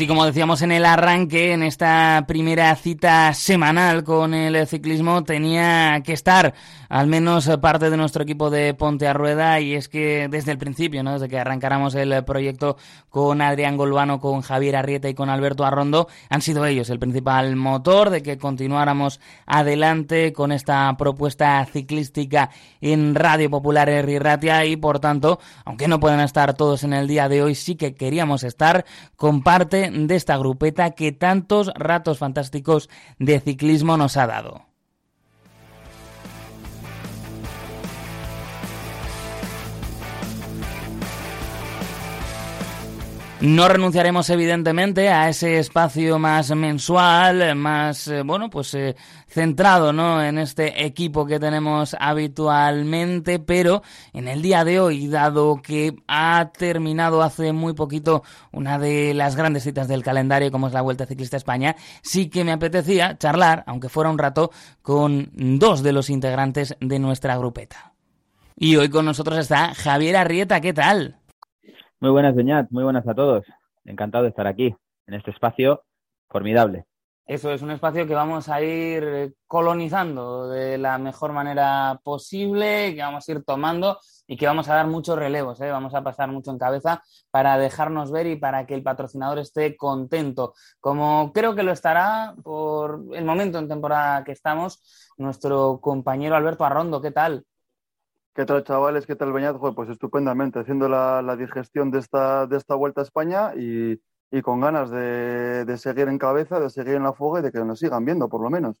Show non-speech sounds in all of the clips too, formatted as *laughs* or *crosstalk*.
Pues sí, como decíamos en el arranque, en esta primera cita semanal con el ciclismo, tenía que estar al menos parte de nuestro equipo de Ponte a Rueda y es que desde el principio, ¿no? desde que arrancáramos el proyecto con Adrián Golbano, con Javier Arrieta y con Alberto Arrondo, han sido ellos el principal motor de que continuáramos adelante con esta propuesta ciclística en Radio Popular Ratia y por tanto, aunque no puedan estar todos en el día de hoy, sí que queríamos estar con parte de esta grupeta que tantos ratos fantásticos de ciclismo nos ha dado. No renunciaremos evidentemente a ese espacio más mensual, más eh, bueno, pues eh, centrado, ¿no? En este equipo que tenemos habitualmente, pero en el día de hoy, dado que ha terminado hace muy poquito una de las grandes citas del calendario, como es la Vuelta Ciclista España, sí que me apetecía charlar, aunque fuera un rato, con dos de los integrantes de nuestra grupeta. Y hoy con nosotros está Javier Arrieta, ¿qué tal? Muy buenas, Beñat, muy buenas a todos. Encantado de estar aquí, en este espacio formidable. Eso es un espacio que vamos a ir colonizando de la mejor manera posible, que vamos a ir tomando y que vamos a dar muchos relevos, ¿eh? vamos a pasar mucho en cabeza para dejarnos ver y para que el patrocinador esté contento, como creo que lo estará por el momento en temporada que estamos, nuestro compañero Alberto Arrondo, ¿qué tal? ¿Qué tal, chavales? ¿Qué tal, Beñat? Pues estupendamente, haciendo la, digestión de esta, de esta vuelta a España y, con ganas de, seguir en cabeza, de seguir en la fuga y de que nos sigan viendo, por lo menos.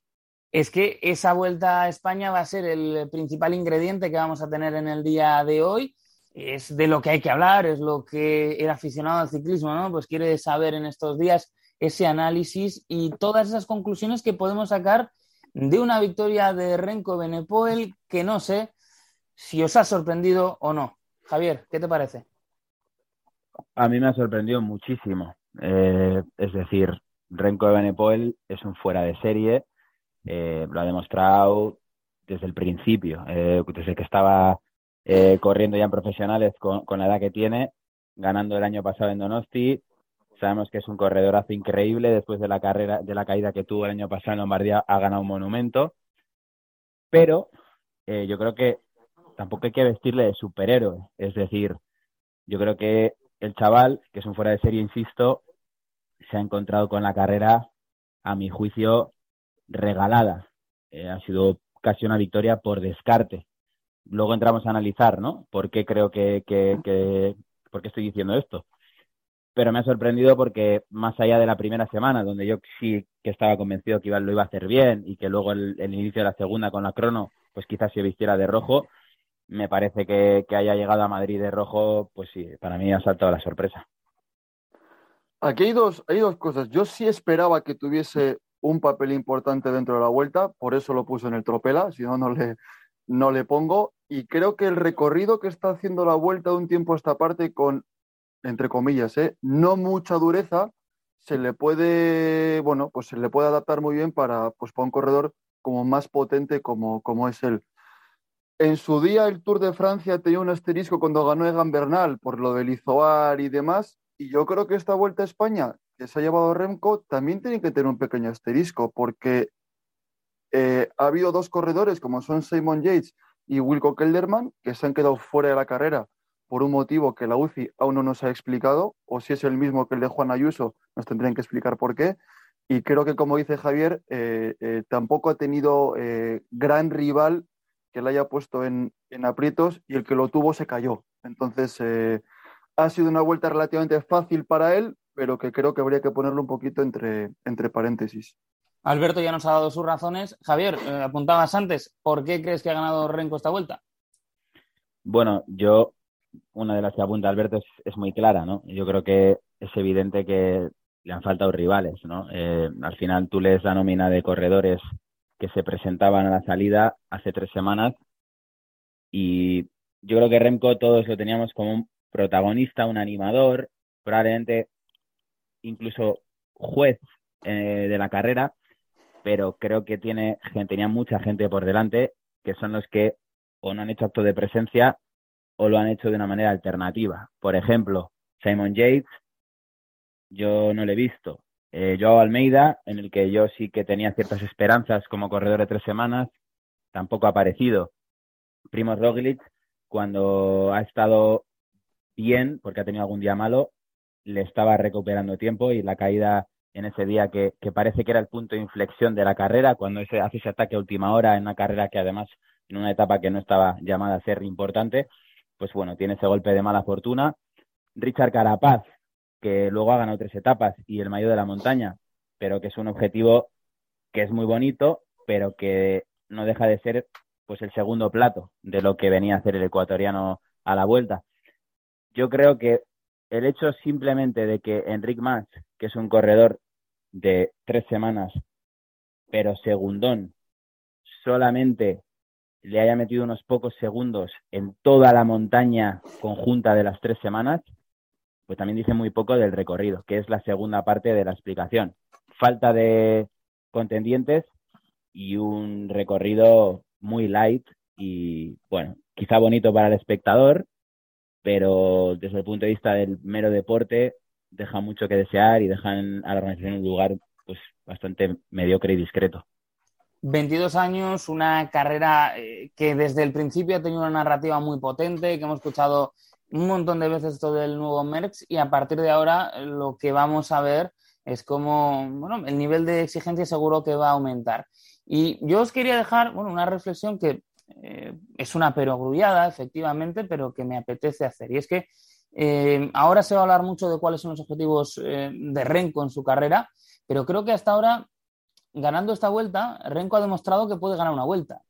Es que esa vuelta a España va a ser el principal ingrediente que vamos a tener en el día de hoy. Es de lo que hay que hablar, es lo que el aficionado al ciclismo, ¿no? Pues quiere saber en estos días ese análisis y todas esas conclusiones que podemos sacar de una victoria de Renko Benepoel que no sé si os ha sorprendido o no. Javier, ¿qué te parece? A mí me ha sorprendido muchísimo. Eh, es decir, Renko de Benepoel es un fuera de serie. Eh, lo ha demostrado desde el principio, eh, desde que estaba corriendo ya en profesionales con, la edad que tiene, ganando el año pasado en Donosti. Sabemos que es un corredorazo increíble. Después de la carrera, de la caída que tuvo el año pasado en Lombardía, ha ganado un monumento. Pero yo creo que tampoco hay que vestirle de superhéroe. Es decir, yo creo que el chaval, que es un fuera de serie, insisto, se ha encontrado con la carrera, a mi juicio, regalada. Eh, ha sido casi una victoria por descarte. Luego entramos a analizar, ¿no? ¿Por qué creo que, que, por qué estoy diciendo esto? Pero me ha sorprendido porque más allá de la primera semana, donde yo sí que estaba convencido que lo iba a hacer bien y que luego el inicio de la segunda con la crono, pues quizás se vistiera de rojo, me parece que, haya llegado a Madrid de rojo, pues sí, para mí ha saltado la sorpresa. Aquí hay dos, hay dos cosas. Yo sí esperaba que tuviese un papel importante dentro de la vuelta, por eso lo puse en el tropela, si no, no le, no le pongo. Y creo que el recorrido que está haciendo la vuelta de un tiempo a esta parte con, entre comillas, ¿eh? no mucha dureza, se le puede, bueno, pues se le puede adaptar muy bien para, pues, para un corredor como más potente como, como es él. En su día el Tour de Francia tenía un asterisco cuando ganó Egan Bernal por lo del Izoar y demás, y yo creo que esta vuelta a España que se ha llevado Remco también tiene que tener un pequeño asterisco, porque eh, ha habido dos corredores como son Simon Yates y Wilco Kelderman que se han quedado fuera de la carrera por un motivo que la UCI aún no nos ha explicado, o si es el mismo que el de Juan Ayuso, nos tendrían que explicar por qué. Y creo que, como dice Javier, eh, eh, tampoco ha tenido gran rival que le haya puesto en, aprietos y el que lo tuvo se cayó. Entonces, eh, ha sido una vuelta relativamente fácil para él, pero que creo que habría que ponerlo un poquito entre, entre paréntesis. Alberto ya nos ha dado sus razones. Javier, eh, apuntabas antes, ¿por qué crees que ha ganado Renko esta vuelta? Bueno, yo, una de las que apunta Alberto es, muy clara, ¿no? Yo creo que es evidente que le han faltado rivales, ¿no? Eh, al final tú lees la nómina de corredores que se presentaban a la salida hace tres semanas y yo creo que Remco todos lo teníamos como un protagonista, un animador, probablemente incluso juez eh, de la carrera, pero creo que tiene tenía mucha gente por delante que son los que o no han hecho acto de presencia o lo han hecho de una manera alternativa. Por ejemplo, Simon Yates yo no lo he visto. Eh, Joao Almeida, en el que yo sí que tenía ciertas esperanzas como corredor de tres semanas, tampoco ha aparecido. Primo Roglic, cuando ha estado bien, porque ha tenido algún día malo, le estaba recuperando tiempo y la caída en ese día que, parece que era el punto de inflexión de la carrera, cuando ese, hace ese ataque a última hora en una carrera que además en una etapa que no estaba llamada a ser importante, pues bueno, tiene ese golpe de mala fortuna. Richard Carapaz, que luego ha ganado tres etapas y el mayor de la montaña, pero que es un objetivo que es muy bonito, pero que no deja de ser pues el segundo plato de lo que venía a hacer el ecuatoriano a la vuelta. Yo creo que el hecho simplemente de que Enric Mas, que es un corredor de tres semanas, pero segundón, solamente le haya metido unos pocos segundos en toda la montaña conjunta de las tres semanas, pues también dice muy poco del recorrido, que es la segunda parte de la explicación. Falta de contendientes y un recorrido muy light y, bueno, quizá bonito para el espectador, pero desde el punto de vista del mero deporte deja mucho que desear y dejan a la organización un lugar pues bastante mediocre y discreto. 22 años, una carrera eh, que desde el principio ha tenido una narrativa muy potente, que hemos escuchado un montón de veces todo el nuevo Merckx y a partir de ahora eh, lo que vamos a ver es como, bueno, el nivel de exigencia seguro que va a aumentar. Y yo os quería dejar, bueno, una reflexión que eh, es una perogrullada, efectivamente, pero que me apetece hacer. Y es que eh, ahora se va a hablar mucho de cuáles son los objetivos de Renko en su carrera, pero creo que hasta ahora, ganando esta vuelta, Renko ha demostrado que puede ganar una vuelta.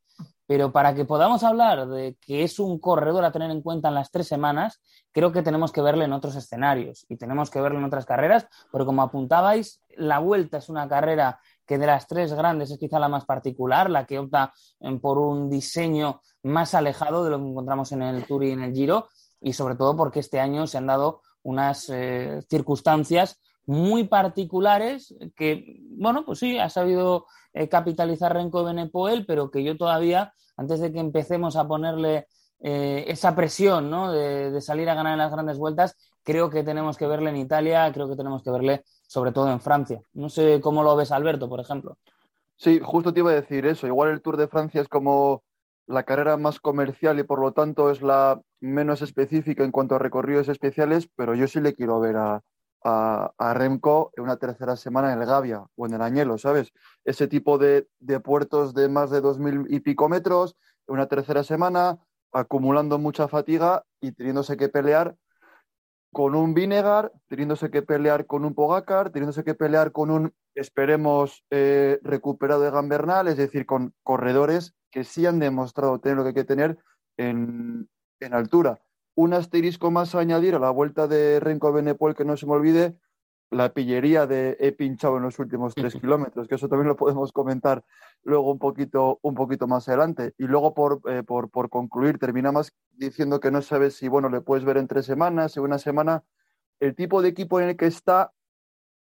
Pero para que podamos hablar de que es un corredor a tener en cuenta en las tres semanas, creo que tenemos que verle en otros escenarios y tenemos que verle en otras carreras, porque como apuntabais, la vuelta es una carrera que de las tres grandes es quizá la más particular, la que opta em, por un diseño más alejado de lo que encontramos en el Tour y en el Giro, y sobre todo porque este año se han dado unas eh, circunstancias muy particulares que, bueno, pues sí, ha sabido eh, capitalizar Renko Benepoel, pero que yo todavía, antes de que empecemos a ponerle eh, esa presión ¿no? de, salir a ganar en las grandes vueltas, creo que tenemos que verle en Italia, creo que tenemos que verle sobre todo en Francia. No sé cómo lo ves, Alberto, por ejemplo. Sí, justo te iba a decir eso. Igual el Tour de Francia es como la carrera más comercial y por lo tanto es la menos específica en cuanto a recorridos especiales, pero yo sí le quiero ver a, a, Remco en una tercera semana en el Gavia o en el Añelo, ¿sabes? Ese tipo de, de puertos de más de dos mil y pico metros, en una tercera semana, acumulando mucha fatiga y teniéndose que pelear con un Vinegar, teniéndose que pelear con un Pogacar, teniéndose que pelear con un, esperemos, eh, recuperado de Gambernal, es decir, con corredores que sí han demostrado tener lo que hay que tener en, altura. Un asterisco más a añadir a la vuelta de Renko Benepol, que no se me olvide, la pillería de he pinchado en los últimos tres kilómetros, que eso también lo podemos comentar luego un poquito, un poquito más adelante. Y luego, por, eh, por, por, concluir, termina más diciendo que no sabes si, bueno, le puedes ver en tres semanas, en una semana. El tipo de equipo en el que está,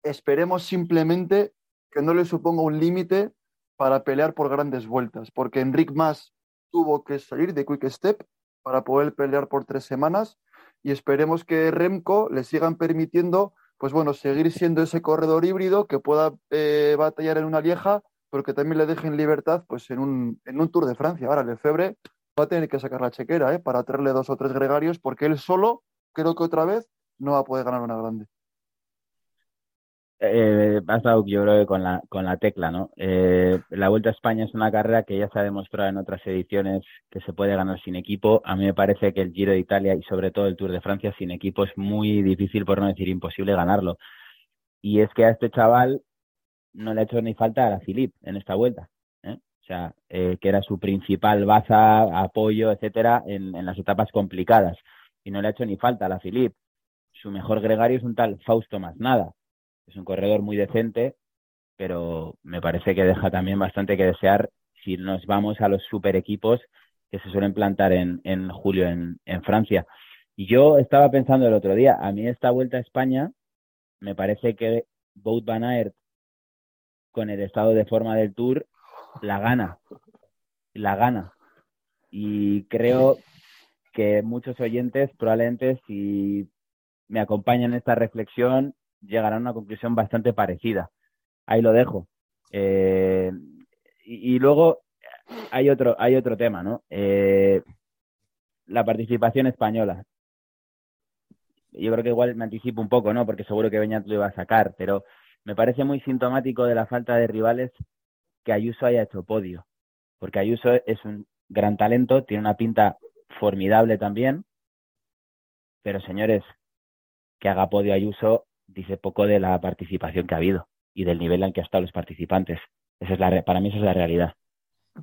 esperemos simplemente que no le suponga un límite para pelear por grandes vueltas, porque Enric Mas tuvo que salir de Quick Step para poder pelear por tres semanas y esperemos que Remco le sigan permitiendo pues bueno, seguir siendo ese corredor híbrido que pueda eh, batallar en una lieja, pero que también le dejen libertad pues en un, en un Tour de Francia. Ahora, Lefebvre va a tener que sacar la chequera ¿eh? para traerle dos o tres gregarios, porque él solo, creo que otra vez, no va a poder ganar una grande eh, has dado yo creo que con la, con la tecla, ¿no? Eh, la Vuelta a España es una carrera que ya se ha demostrado en otras ediciones que se puede ganar sin equipo. A mí me parece que el Giro de Italia y sobre todo el Tour de Francia sin equipo es muy difícil, por no decir imposible, ganarlo. Y es que a este chaval no le ha hecho ni falta a la Filip en esta vuelta. ¿eh? O sea, eh, que era su principal baza, apoyo, etcétera, en, en las etapas complicadas. Y no le ha hecho ni falta a la Filip. Su mejor gregario es un tal Fausto más nada es un corredor muy decente, pero me parece que deja también bastante que desear si nos vamos a los super equipos que se suelen plantar en, en julio en, en Francia. Y yo estaba pensando el otro día, a mí esta vuelta a España me parece que Bout Van Aert con el estado de forma del Tour la gana, la gana. Y creo que muchos oyentes probablemente si me acompañan en esta reflexión llegarán a una conclusión bastante parecida. Ahí lo dejo. Eh, y, luego hay otro, hay otro tema, ¿no? Eh, la participación española. Yo creo que igual me anticipo un poco, ¿no? Porque seguro que Beñat lo iba a sacar, pero me parece muy sintomático de la falta de rivales que Ayuso haya hecho podio. Porque Ayuso es un gran talento, tiene una pinta formidable también, pero señores, que haga podio Ayuso dice poco de la participación que ha habido y del nivel en que han estado los participantes. Esa es la, para mí esa es la realidad.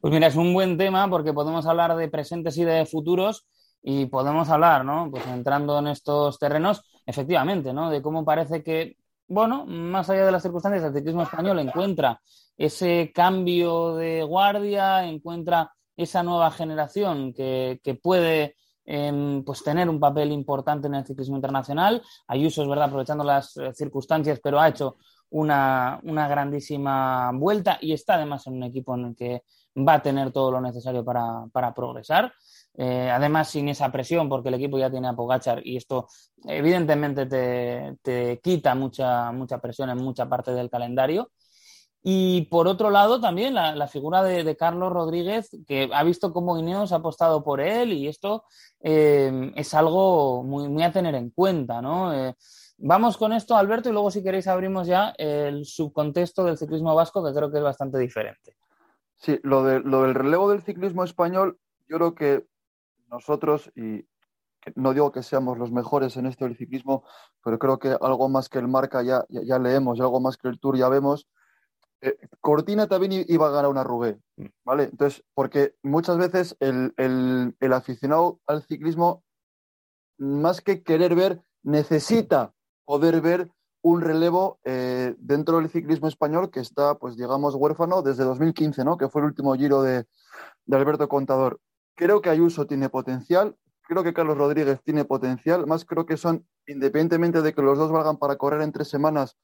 Pues mira, es un buen tema porque podemos hablar de presentes y de futuros y podemos hablar, ¿no? Pues entrando en estos terrenos, efectivamente, ¿no? De cómo parece que, bueno, más allá de las circunstancias, el ciclismo español encuentra ese cambio de guardia, encuentra esa nueva generación que, que puede em, pues tener un papel importante en el ciclismo internacional. Ayuso es verdad, aprovechando las eh, circunstancias, pero ha hecho una, una, grandísima vuelta y está además en un equipo en el que va a tener todo lo necesario para, para progresar. Eh, además, sin esa presión, porque el equipo ya tiene a Pogachar y esto evidentemente te, te quita mucha, mucha presión en mucha parte del calendario. Y por otro lado, también la, figura de, Carlos Rodríguez, que ha visto cómo Ineos ha apostado por él y esto eh, es algo muy, a tener en cuenta, ¿no? Eh, vamos con esto, Alberto, y luego si queréis abrimos ya el subcontexto del ciclismo vasco, que creo que es bastante diferente. Sí, lo, de, lo del relevo del ciclismo español, yo creo que nosotros, y no digo que seamos los mejores en esto del ciclismo, pero creo que algo más que el marca ya, ya, leemos algo más que el tour ya vemos. Eh, Cortina también iba a ganar una Rubé, ¿vale? Entonces, porque muchas veces el, el, aficionado al ciclismo, más que querer ver, necesita poder ver un relevo eh, dentro del ciclismo español que está, pues digamos, huérfano desde 2015, ¿no? Que fue el último giro de, de Alberto Contador. Creo que Ayuso tiene potencial, creo que Carlos Rodríguez tiene potencial, más creo que son, independientemente de que los dos valgan para correr en tres semanas,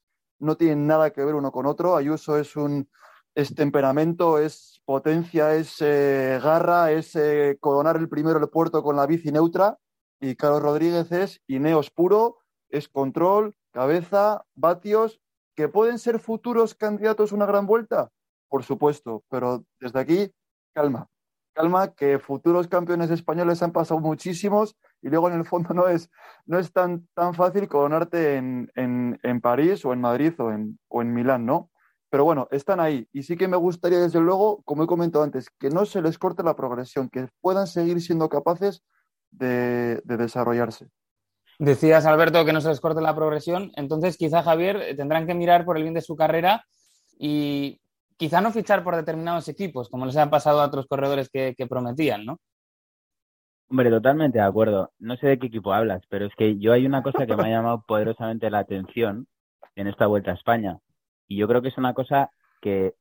no tienen nada que ver uno con otro. Ayuso es un es temperamento, es potencia, es eh, garra, es eh, coronar el primero el puerto con la bici neutra. Y Carlos Rodríguez es Ineos puro, es control, cabeza, vatios, que pueden ser futuros candidatos a una gran vuelta, por supuesto, pero desde aquí, calma, calma, que futuros campeones españoles han pasado muchísimos y luego en el fondo no es, no es tan, tan fácil coronarte en, en, París o en Madrid o en, o en Milán, ¿no? Pero bueno, están ahí. Y sí que me gustaría, desde luego, como he comentado antes, que no se les corte la progresión, que puedan seguir siendo capaces de, de desarrollarse. Decías, Alberto, que no se les corte la progresión. Entonces, quizá, Javier, tendrán que mirar por el bien de su carrera y quizá no fichar por determinados equipos, como les ha pasado a otros corredores que, prometían, ¿no? Hombre, totalmente de acuerdo. No sé de qué equipo hablas, pero es que yo hay una cosa que me ha llamado *laughs* poderosamente la atención en esta vuelta a España. Y yo creo que es una cosa que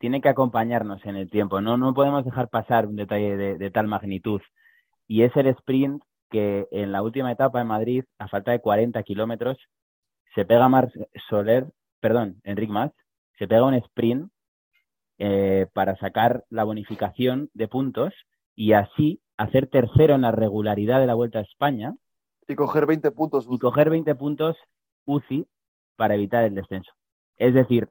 tiene que acompañarnos en el tiempo. No, no podemos dejar pasar un detalle de, de tal magnitud. Y es el sprint que en la última etapa en Madrid, a falta de 40 kilómetros, se pega Mar Soler, perdón, Enric Mas, se pega un sprint eh, para sacar la bonificación de puntos y así hacer tercero en la regularidad de la Vuelta a España. Y coger 20 puntos. Y coger 20 puntos UCI para evitar el descenso. Es decir,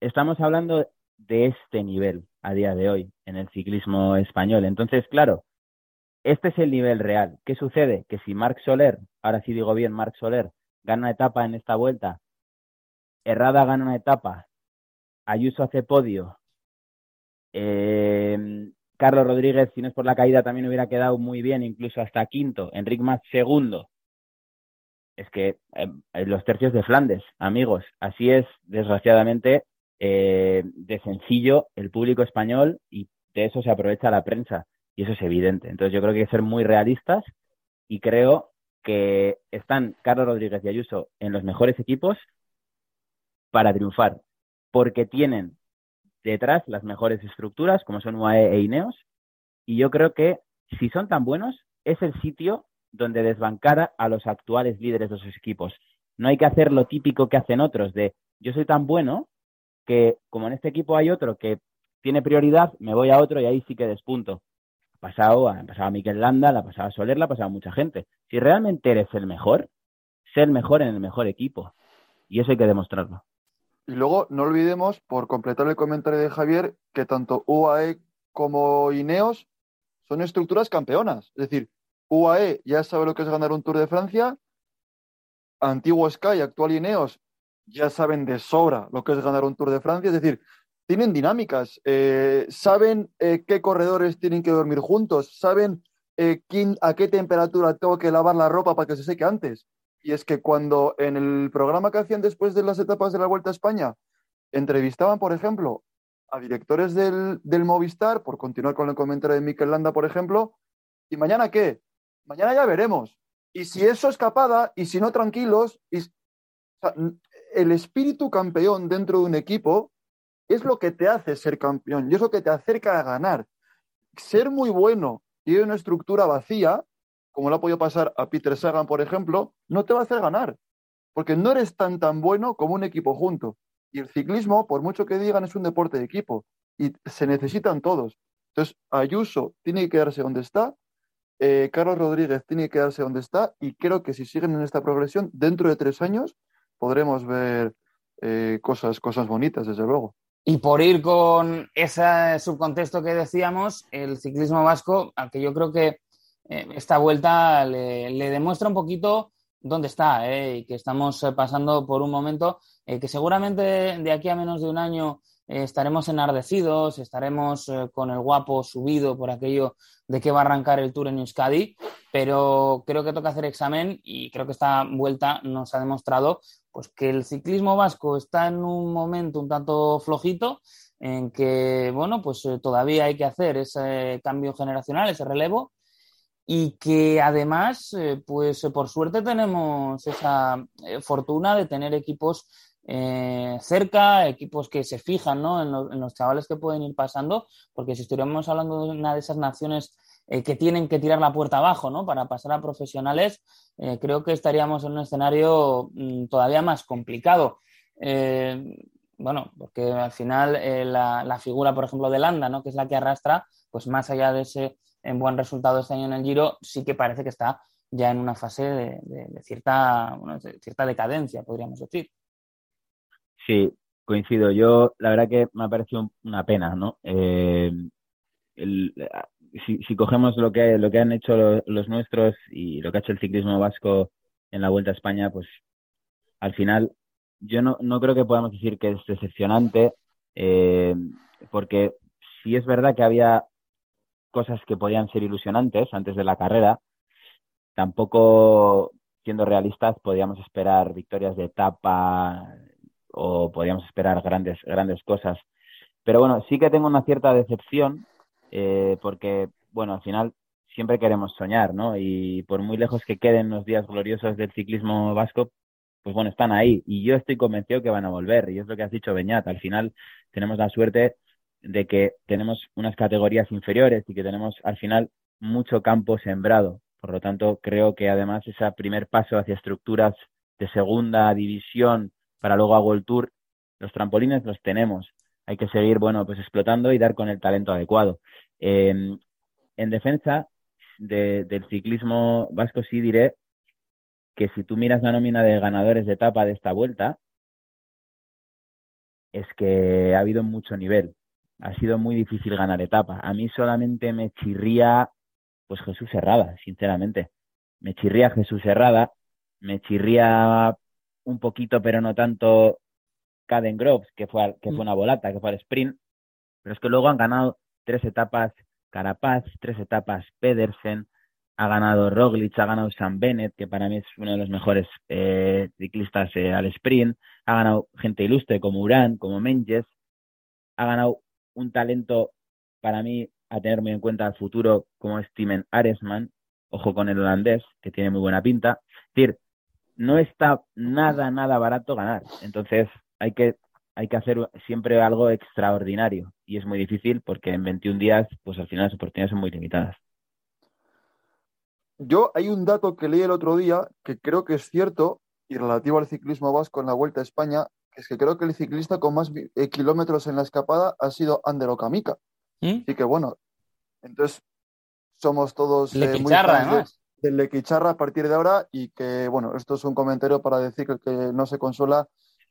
estamos hablando de este nivel a día de hoy en el ciclismo español. Entonces, claro, este es el nivel real. ¿Qué sucede? Que si Marc Soler, ahora sí digo bien, Marc Soler, gana una etapa en esta vuelta, Errada gana una etapa Ayuso hace podio. Eh, Carlos Rodríguez, si no es por la caída, también hubiera quedado muy bien, incluso hasta quinto. Enric Mas, segundo. Es que eh, los tercios de Flandes, amigos, así es, desgraciadamente, eh, de sencillo el público español y de eso se aprovecha la prensa. Y eso es evidente. Entonces yo creo que hay que ser muy realistas y creo que están Carlos Rodríguez y Ayuso en los mejores equipos para triunfar porque tienen detrás las mejores estructuras, como son UAE e INEOS, y yo creo que si son tan buenos, es el sitio donde desbancar a los actuales líderes de esos equipos. No hay que hacer lo típico que hacen otros, de yo soy tan bueno que como en este equipo hay otro que tiene prioridad, me voy a otro y ahí sí que despunto. Ha pasado, ha pasado a Miquel Landa, la ha pasado a Soler, la ha pasado a mucha gente. Si realmente eres el mejor, sé el mejor en el mejor equipo. Y eso hay que demostrarlo. Y luego no olvidemos, por completar el comentario de Javier, que tanto UAE como Ineos son estructuras campeonas. Es decir, UAE ya sabe lo que es ganar un Tour de Francia, antiguo Sky, actual Ineos, ya saben de sobra lo que es ganar un Tour de Francia. Es decir, tienen dinámicas, eh, saben eh, qué corredores tienen que dormir juntos, saben eh, quién, a qué temperatura tengo que lavar la ropa para que se seque antes. Y es que cuando en el programa que hacían después de las etapas de la Vuelta a España, entrevistaban, por ejemplo, a directores del, Movistar, por continuar con el comentario de Mikel Landa, por ejemplo, ¿y mañana qué? Mañana ya veremos. Y si eso escapada, y si no tranquilos, y, el espíritu campeón dentro de un equipo es lo que te hace ser campeón y es lo que te acerca a ganar. Ser muy bueno y una estructura vacía como le ha podido pasar a Peter Sagan, por ejemplo, no te va a hacer ganar, porque no eres tan tan bueno como un equipo junto. Y el ciclismo, por mucho que digan, es un deporte de equipo y se necesitan todos. Entonces, Ayuso tiene que quedarse donde está, eh, Carlos Rodríguez tiene que quedarse donde está y creo que si siguen en esta progresión, dentro de tres años podremos ver eh, cosas, cosas bonitas, desde luego. Y por ir con ese subcontexto que decíamos, el ciclismo vasco, aunque yo creo que eh, esta vuelta le, demuestra un poquito dónde está eh, y que estamos eh, pasando por un momento que seguramente de aquí a menos de un año estaremos enardecidos, estaremos con el guapo subido por aquello de que va a arrancar el Tour en Euskadi, pero creo que toca hacer examen y creo que esta vuelta nos ha demostrado pues, que el ciclismo vasco está en un momento un tanto flojito en que, bueno, pues todavía hay que hacer ese cambio generacional, ese relevo, y que además, eh, pues por suerte tenemos esa eh, fortuna de tener equipos eh, cerca, equipos que se fijan ¿no? en, los chavales que pueden ir pasando, porque si estuviéramos hablando de una de esas naciones que tienen que tirar la puerta abajo ¿no? para pasar a profesionales, creo que estaríamos en un escenario mm, todavía más complicado. bueno, porque al final la, la, figura, por ejemplo, de Landa, ¿no? que es la que arrastra, pues más allá de ese en buen resultado este año en el Giro, sí que parece que está ya en una fase de, cierta, cierta decadencia, podríamos decir. Sí, coincido. Yo, la verdad que me ha parecido una pena, ¿no? Eh, si, cogemos lo que, lo que han hecho los, nuestros y lo que ha hecho el ciclismo vasco en la Vuelta a España, pues al final yo no, no creo que podamos decir que es decepcionante, eh, porque si es verdad que había cosas que podían ser ilusionantes antes de la carrera, tampoco, siendo realistas, podíamos esperar victorias de etapa o podíamos esperar grandes, grandes cosas. Pero bueno, sí que tengo una cierta decepción eh, porque, bueno, al final siempre queremos soñar, ¿no? Y por muy lejos que queden los días gloriosos del ciclismo vasco, pues bueno, están ahí. Y yo estoy convencido que van a volver. Y es lo que has dicho, Beñat. Al final tenemos la suerte de que tenemos unas categorías inferiores y que tenemos al final mucho campo sembrado. Por lo tanto, creo que además ese primer paso hacia estructuras de segunda división para luego a World Tour, los trampolines los tenemos. Hay que seguir, bueno, pues explotando y dar con el talento adecuado. en defensa del ciclismo vasco sí diré que si tú miras la nómina de ganadores de etapa de esta vuelta, es que ha habido mucho nivel ha sido muy difícil ganar etapa. A mí solamente me chirría, pues Jesús Herrada, sinceramente. Me chirría Jesús Herrada, me chirría un poquito, pero no tanto, Caden Groves, que fue, que fue mm. una volata, que fue al sprint. Pero es que luego han ganado tres etapas Carapaz, tres etapas Pedersen, ha ganado Roglic, ha ganado Sam Bennett, que para mí es uno de los mejores eh, ciclistas eh, al sprint, ha ganado gente ilustre como Urán, como Menges, ha ganado un talento para mí a tener muy en cuenta al futuro como es Steven Aresman, ojo con el holandés, que tiene muy buena pinta. Es decir, no está nada, nada barato ganar. Entonces hay que, hay que hacer siempre algo extraordinario y es muy difícil porque en 21 días, pues al final las oportunidades son muy limitadas. Yo hay un dato que leí el otro día que creo que es cierto y relativo al ciclismo vasco en la Vuelta a España es que creo que el ciclista con más eh, kilómetros en la escapada ha sido Ander Okamika. ¿Mm? Así que bueno, entonces somos todos eh, muy fans del Lequicharra a partir de ahora y que bueno, esto es un comentario para decir que el que no se consuela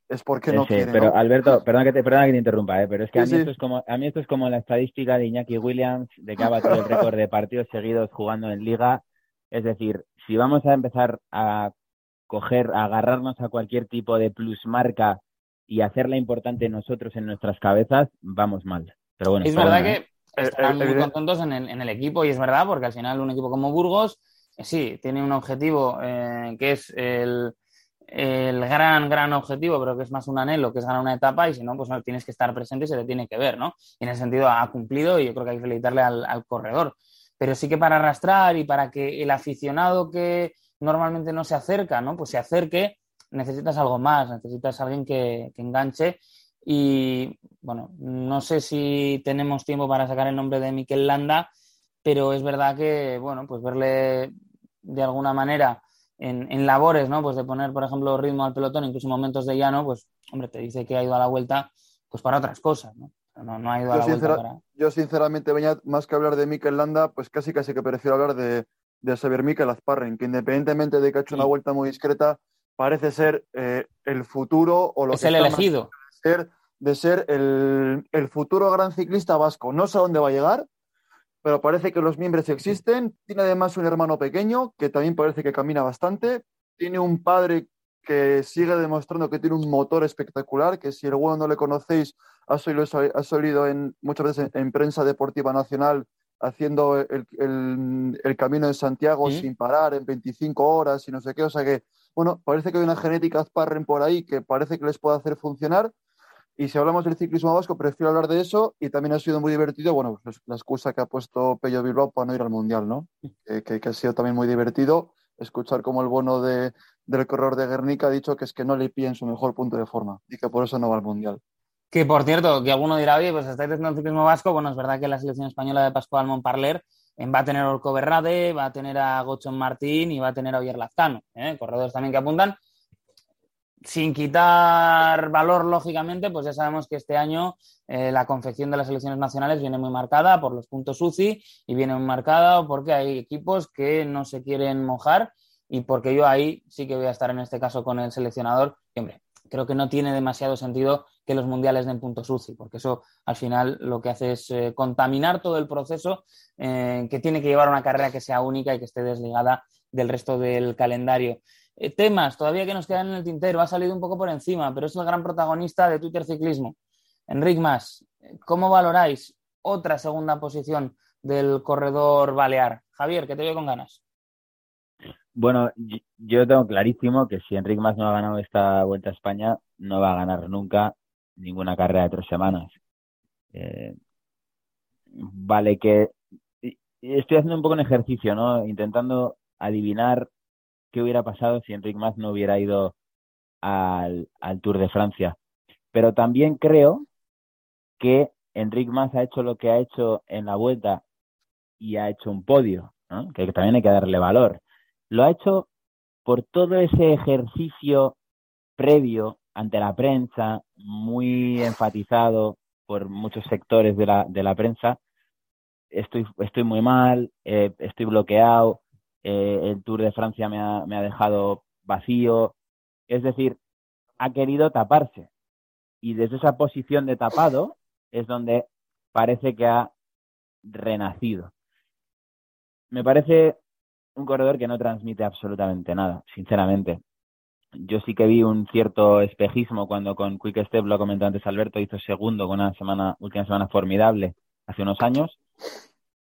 es porque no quiere. Pero Alberto, perdona que te, perdona que te interrumpa, ¿eh? pero es que a, mí Esto es como, a mí esto es como la estadística de Iñaki Williams de que ha batido el récord de partidos seguidos jugando en liga. Es decir, si vamos a empezar a coger, a agarrarnos a cualquier tipo de plusmarca y hacerla importante nosotros en nuestras cabezas, vamos mal. Pero bueno, es verdad que están muy contentos en el, en el equipo y es verdad porque al final un equipo como Burgos eh, sí tiene un objetivo eh, que es el, el, gran, gran objetivo, pero que es más un anhelo, que es ganar una etapa y si no, pues no, tienes que estar presente y se te tiene que ver, ¿no? Y en ese sentido ha cumplido y yo creo que hay que felicitarle al, al corredor. Pero sí que para arrastrar y para que el aficionado que normalmente no se acerca, ¿no? Pues se acerque, necesitas algo más, necesitas alguien que, que enganche y bueno, no sé si tenemos tiempo para sacar el nombre de Miquel Landa, pero es verdad que, bueno, pues verle de alguna manera en, en, labores, ¿no? Pues de poner, por ejemplo, ritmo al pelotón, incluso en momentos de llano, pues, hombre, te dice que ha ido a la vuelta, pues para otras cosas, ¿no? No, no ha ido a la vuelta para... Yo, sinceramente, Beñat, más que hablar de Mikel Landa, pues casi casi que prefiero hablar de, de Xavier Mikel Azparren, que independientemente de que ha hecho sí. una vuelta muy discreta, parece ser eh, el futuro o lo es que el elegido. Ser, de ser el, el, futuro gran ciclista vasco. No sé a dónde va a llegar, pero parece que los miembros existen. Tiene además un hermano pequeño que también parece que camina bastante. Tiene un padre que sigue demostrando que tiene un motor espectacular, que si el bueno no le conocéis, ha salido, ha salido en, muchas veces en, en prensa deportiva nacional haciendo el, el, el, camino de Santiago ¿Sí? sin parar en 25 horas y no sé qué. O sea que, bueno, parece que hay una genética Azparren por ahí que parece que les puede hacer funcionar. Y si hablamos del ciclismo vasco, prefiero hablar de eso y también ha sido muy divertido, bueno, pues la excusa que ha puesto Pello Bilbao para no ir al Mundial, ¿no? Que, ha sido también muy divertido escuchar como el bono de, del corredor de Guernica ha dicho que es que no le pilla en su mejor punto de forma y que por eso no va al Mundial. Que por cierto, que alguno dirá, oye, pues estáis haciendo el ciclismo vasco, bueno, es verdad que la selección española de Pascual Montparler va a tener a Orco Berrade, va a tener a Gochon Martín y va a tener a Oyer Lazcano, ¿eh? corredores también que apuntan sin quitar valor, lógicamente, pues ya sabemos que este año eh, la confección de las selecciones nacionales viene muy marcada por los puntos UCI y viene muy marcada porque hay equipos que no se quieren mojar y porque yo ahí sí que voy a estar en este caso con el seleccionador. Hombre, creo que no tiene demasiado sentido que los mundiales den puntos UCI, porque eso al final lo que hace es eh, contaminar todo el proceso eh, que tiene que llevar una carrera que sea única y que esté desligada del resto del calendario. Eh, temas todavía que nos quedan en el tintero, ha salido un poco por encima, pero es el gran protagonista de Twitter Ciclismo. Enric Mas, ¿cómo valoráis otra segunda posición del corredor balear? Javier, que te veo con ganas. Bueno, yo tengo clarísimo que si Enric Mas no ha ganado esta Vuelta a España, no va a ganar nunca ninguna carrera de tres semanas. Eh, vale que estoy haciendo un poco un ejercicio, ¿no? Intentando adivinar qué hubiera pasado si Enric Mas no hubiera ido al, al, Tour de Francia. Pero también creo que Enric Mas ha hecho lo que ha hecho en la vuelta y ha hecho un podio, ¿no? que también hay que darle valor. Lo ha hecho por todo ese ejercicio previo ante la prensa, muy enfatizado por muchos sectores de la, de la prensa. Estoy, estoy muy mal, eh, estoy bloqueado, eh, el Tour de Francia me ha, me ha dejado vacío. Es decir, ha querido taparse. Y desde esa posición de tapado es donde parece que ha renacido. Me parece un corredor que no transmite absolutamente nada, sinceramente. Yo sí que vi un cierto espejismo cuando con Quick Step, lo comentó antes Alberto, hizo segundo con una semana, última semana formidable hace unos años.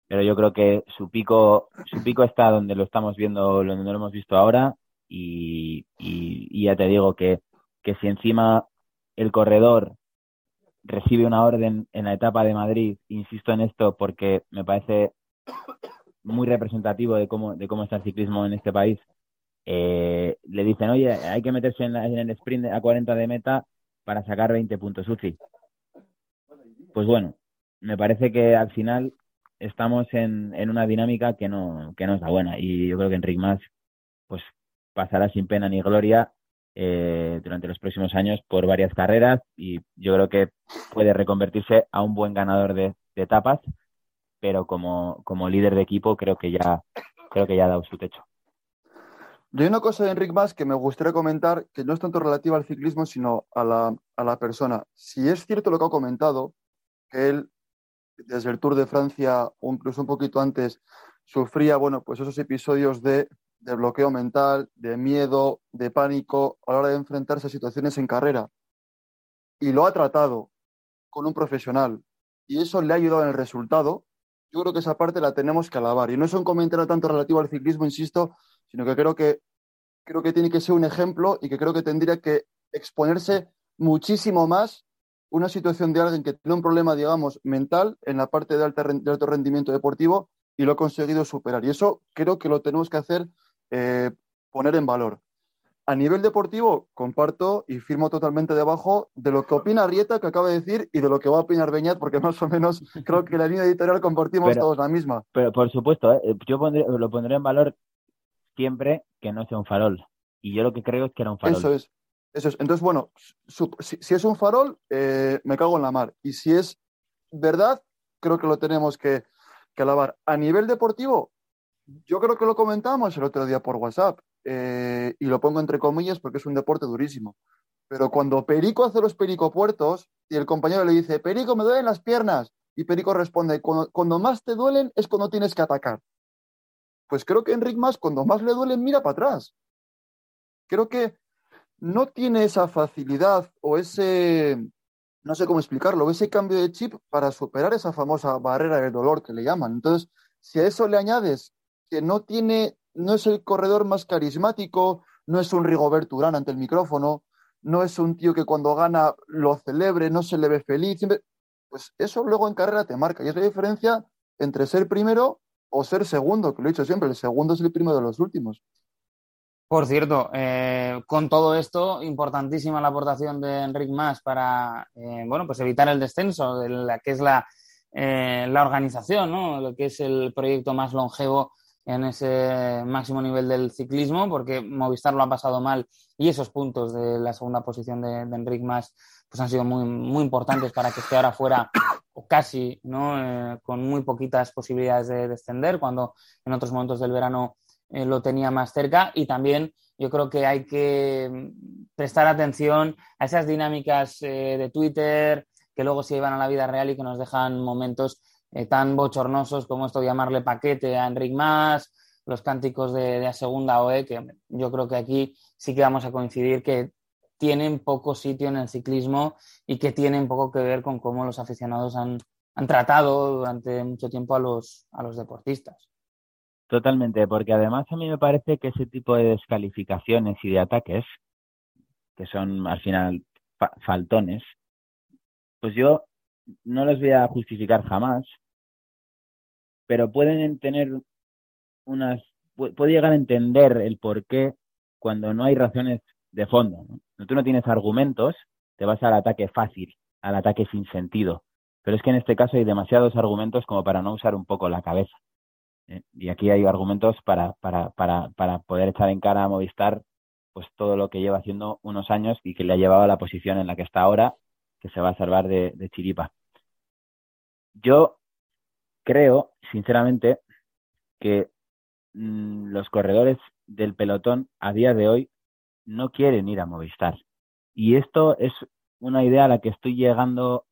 Pero yo creo que su pico, su pico está donde lo estamos viendo, donde lo hemos visto ahora, y, y, ya te digo que, que si encima el corredor recibe una orden en la etapa de Madrid, insisto en esto porque me parece muy representativo de cómo, de cómo está el ciclismo en este país, eh, le dicen, oye, hay que meterse en, la, en, el sprint a 40 de meta para sacar 20 puntos UCI. Pues bueno, me parece que al final estamos en, en una dinámica que no, que no está buena. Y yo creo que Enric Mas pues, pasará sin pena ni gloria eh, durante los próximos años por varias carreras y yo creo que puede reconvertirse a un buen ganador de, de etapas, pero como, como líder de equipo creo que ya creo que ya ha dado su techo. Hay una cosa de Enric Mas que me gustaría comentar, que no es tanto relativa al ciclismo, sino a la, a la persona. Si es cierto lo que ha comentado, que él, desde el Tour de Francia, o incluso un poquito antes, sufría, bueno, pues esos episodios de, de bloqueo mental, de miedo, de pánico a la hora de enfrentarse a situaciones en carrera. Y lo ha tratado con un profesional. Y eso le ha ayudado en el resultado. Yo creo que esa parte la tenemos que alabar. Y no es un comentario tanto relativo al ciclismo, insisto, sino que creo que creo que tiene que ser un ejemplo y que creo que tendría que exponerse muchísimo más una situación de alguien que tiene un problema, digamos, mental en la parte de, de alto rendimiento deportivo y lo ha conseguido superar. Y eso creo que lo tenemos que hacer eh, poner en valor. A nivel deportivo, comparto y firmo totalmente debajo de lo que opina Rieta, que acaba de decir, y de lo que va a opinar Beñat, porque *laughs* más o menos creo que la línea editorial compartimos todos la misma. Pero por supuesto, ¿eh? yo lo pondré en valor siempre que no sea un farol. Y yo lo que creo es que era un farol. Eso es. Eso es. Entonces, bueno, si, es un farol, eh, me cago en la mar. Y si es verdad, creo que lo tenemos que, que alabar. A nivel deportivo, yo creo que lo comentamos el otro día por WhatsApp, eh, y lo pongo entre comillas porque es un deporte durísimo. Pero cuando Perico hace los pericopuertos y el compañero le dice, Perico, me duelen las piernas, y Perico responde, cuando, más te duelen es cuando tienes que atacar. Pues creo que Enric más, cuando más le duelen, mira para atrás. Creo que no tiene esa facilidad o ese, no sé cómo explicarlo, ese cambio de chip para superar esa famosa barrera del dolor que le llaman. Entonces, si a eso le añades que no tiene, no es el corredor más carismático, no es un Rigobert Urán ante el micrófono, no es un tío que cuando gana lo celebre, no se le ve feliz, pues eso luego en carrera te marca. Y es la diferencia entre ser primero o ser segundo, que lo he dicho siempre, el segundo es el primero de los últimos. Por cierto, eh, con todo esto, importantísima la aportación de Enric Mas para eh, bueno, pues evitar el descenso, de la que es la, eh, la organización, ¿no? lo que es el proyecto más longevo en ese máximo nivel del ciclismo, porque Movistar lo ha pasado mal y esos puntos de la segunda posición de, de Enric Mas pues han sido muy, muy importantes para que esté ahora fuera o casi, ¿no? Eh, con muy poquitas posibilidades de descender, cuando en otros momentos del verano eh, lo tenía más cerca. Y también yo creo que hay que mm, prestar atención a esas dinámicas eh, de Twitter que luego se llevan a la vida real y que nos dejan momentos eh, tan bochornosos como esto de llamarle paquete a Enric Mas, los cánticos de, de, segunda OE, que yo creo que aquí sí que vamos a coincidir que tienen poco sitio en el ciclismo y que tienen poco que ver con cómo los aficionados han, han tratado durante mucho tiempo a los, a los deportistas. Totalmente, porque además a mí me parece que ese tipo de descalificaciones y de ataques, que son al final faltones, pues yo no los voy a justificar jamás, pero pueden tener unas, puede llegar a entender el por qué cuando no hay razones de fondo. ¿no? Tú no tienes argumentos, te vas al ataque fácil, al ataque sin sentido. Pero es que en este caso hay demasiados argumentos como para no usar un poco la cabeza. ¿eh? Y aquí hay argumentos para, para, para, para poder echar en cara a Movistar pues todo lo que lleva haciendo unos años y que le ha llevado a la posición en la que está ahora, que se va a salvar de, de chiripa. Yo creo, sinceramente, que mmm, los corredores del pelotón a día de hoy no quieren ir a Movistar. Y esto es una idea a la que estoy llegando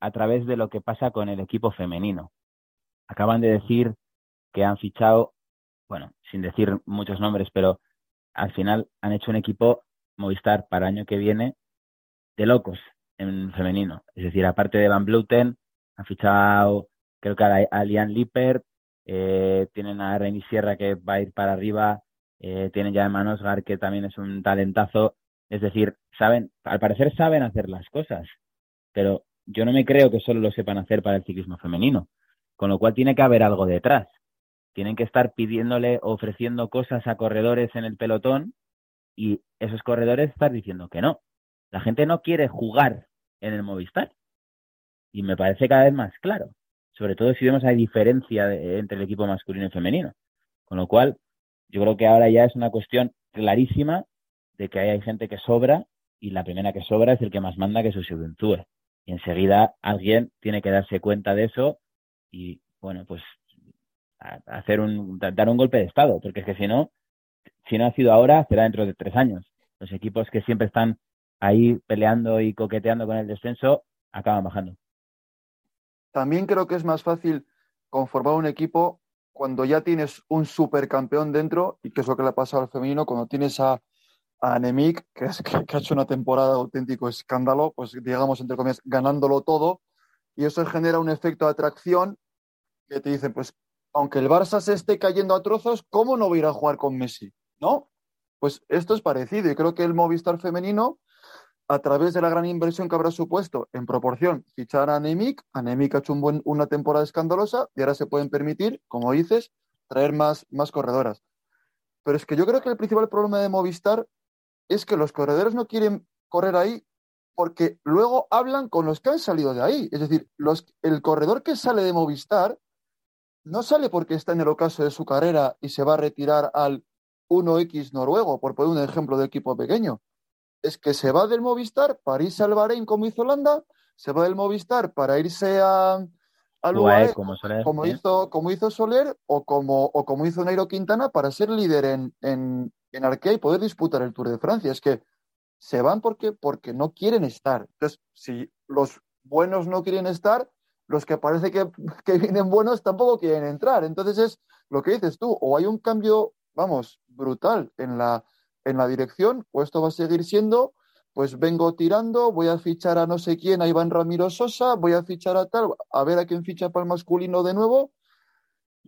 a través de lo que pasa con el equipo femenino. Acaban de decir que han fichado, bueno, sin decir muchos nombres, pero al final han hecho un equipo Movistar para el año que viene de locos en femenino. Es decir, aparte de Van Bluten, han fichado creo que a, Lian Lipper, eh, tienen a Reni Sierra que va a ir para arriba, eh, tienen ya a Manosgar que también es un talentazo. Es decir, saben, al parecer saben hacer las cosas, pero yo no me creo que solo lo sepan hacer para el ciclismo femenino, con lo cual tiene que haber algo detrás. Tienen que estar pidiéndole, ofreciendo cosas a corredores en el pelotón y esos corredores están diciendo que no. La gente no quiere jugar en el Movistar. Y me parece cada vez más claro sobre todo si vemos la diferencia entre el equipo masculino y femenino. Con lo cual, yo creo que ahora ya es una cuestión clarísima de que hay gente que sobra y la primera que sobra es el que más manda, que es su Y enseguida alguien tiene que darse cuenta de eso y, bueno, pues hacer un, dar un golpe de Estado, porque es que si no, si no ha sido ahora, será dentro de tres años. Los equipos que siempre están ahí peleando y coqueteando con el descenso acaban bajando. También creo que es más fácil conformar un equipo cuando ya tienes un supercampeón dentro, y que es lo que le ha pasado al femenino, cuando tienes a, a que, ha hecho una temporada auténtico escándalo, pues digamos, entre comillas, ganándolo todo, y eso genera un efecto de atracción que te dice, pues, aunque el Barça se esté cayendo a trozos, ¿cómo no voy a ir a jugar con Messi? ¿No? Pues esto es parecido, y creo que el Movistar femenino a través de la gran inversión que habrá supuesto en proporción fichar a Anemic, Anemic ha hecho una temporada escandalosa y ahora se pueden permitir, como dices, traer más, más corredoras. Pero es que yo creo que el principal problema de Movistar es que los corredores no quieren correr ahí porque luego hablan con los que han salido de ahí. Es decir, el corredor que sale de Movistar no sale porque está en el ocaso de su carrera y se va a retirar al 1X noruego, por poner un ejemplo de equipo pequeño es que se va del Movistar para irse al Bahrein como hizo Holanda, se va del Movistar para irse a, al UAE, como, como hizo, como hizo Soler o como, o como hizo Nairo Quintana para ser líder en, en, en Arkea y poder disputar el Tour de Francia. Es que se van porque, porque no quieren estar. Entonces, si los buenos no quieren estar, los que parece que, *laughs* que vienen buenos tampoco quieren entrar. Entonces es lo que dices tú, o hay un cambio, vamos, brutal en la, en la dirección, o esto va a seguir siendo, pues vengo tirando, voy a fichar a no sé quién, a Iván Ramiro Sosa, voy a fichar a tal, a ver a quién ficha para el masculino de nuevo,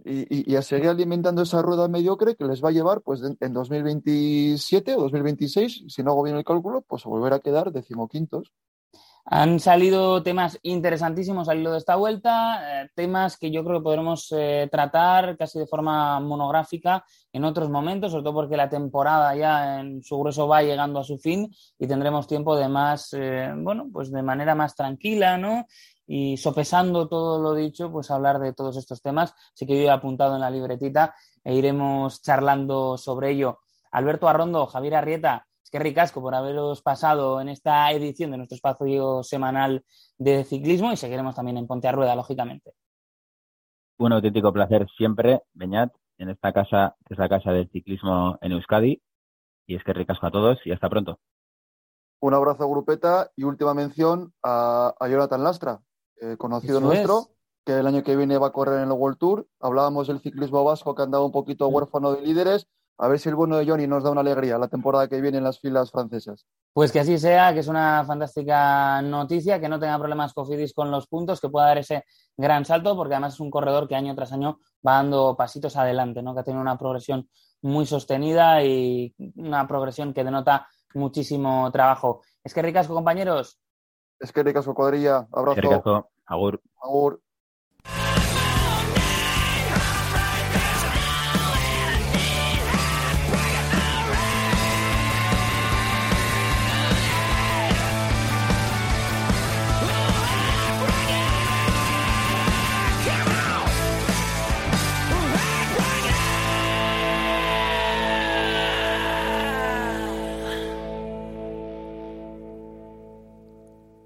y, a seguir alimentando esa rueda mediocre que les va a llevar pues en, 2027 o 2026, si no hago bien el cálculo, pues volver a quedar decimoquintos. Han salido temas interesantísimos al hilo de esta vuelta, eh, temas que yo creo que podremos eh, tratar casi de forma monográfica en otros momentos, sobre todo porque la temporada ya en su grueso va llegando a su fin y tendremos tiempo de más, eh, bueno, pues de manera más tranquila, ¿no? Y sopesando todo lo dicho, pues hablar de todos estos temas. Así que yo he apuntado en la libretita e iremos charlando sobre ello. Alberto Arrondo, Javier Arrieta, Qué ricasco por haberos pasado en esta edición de nuestro espacio semanal de ciclismo y seguiremos también en Ponte a Rueda, lógicamente. Un auténtico placer siempre, Beñat, en esta casa, que es la casa del ciclismo en Euskadi. Y es que ricasco a todos y hasta pronto. Un abrazo, Grupeta, y última mención a, Jonathan Lastra, eh, conocido nuestro, que el año que viene va a correr en el World Tour. Hablábamos del ciclismo vasco que andaba un poquito huérfano de líderes a ver si el bueno de Johnny nos da una alegría la temporada que viene en las filas francesas. Pues que así sea, que es una fantástica noticia, que no tenga problemas Cofidis con los puntos, que pueda dar ese gran salto, porque además es un corredor que año tras año va dando pasitos adelante, ¿no? que ha tenido una progresión muy sostenida y una progresión que denota muchísimo trabajo. Es que ricasco, compañeros. Es que ricasco, cuadrilla. Abrazo. Agur. Agur.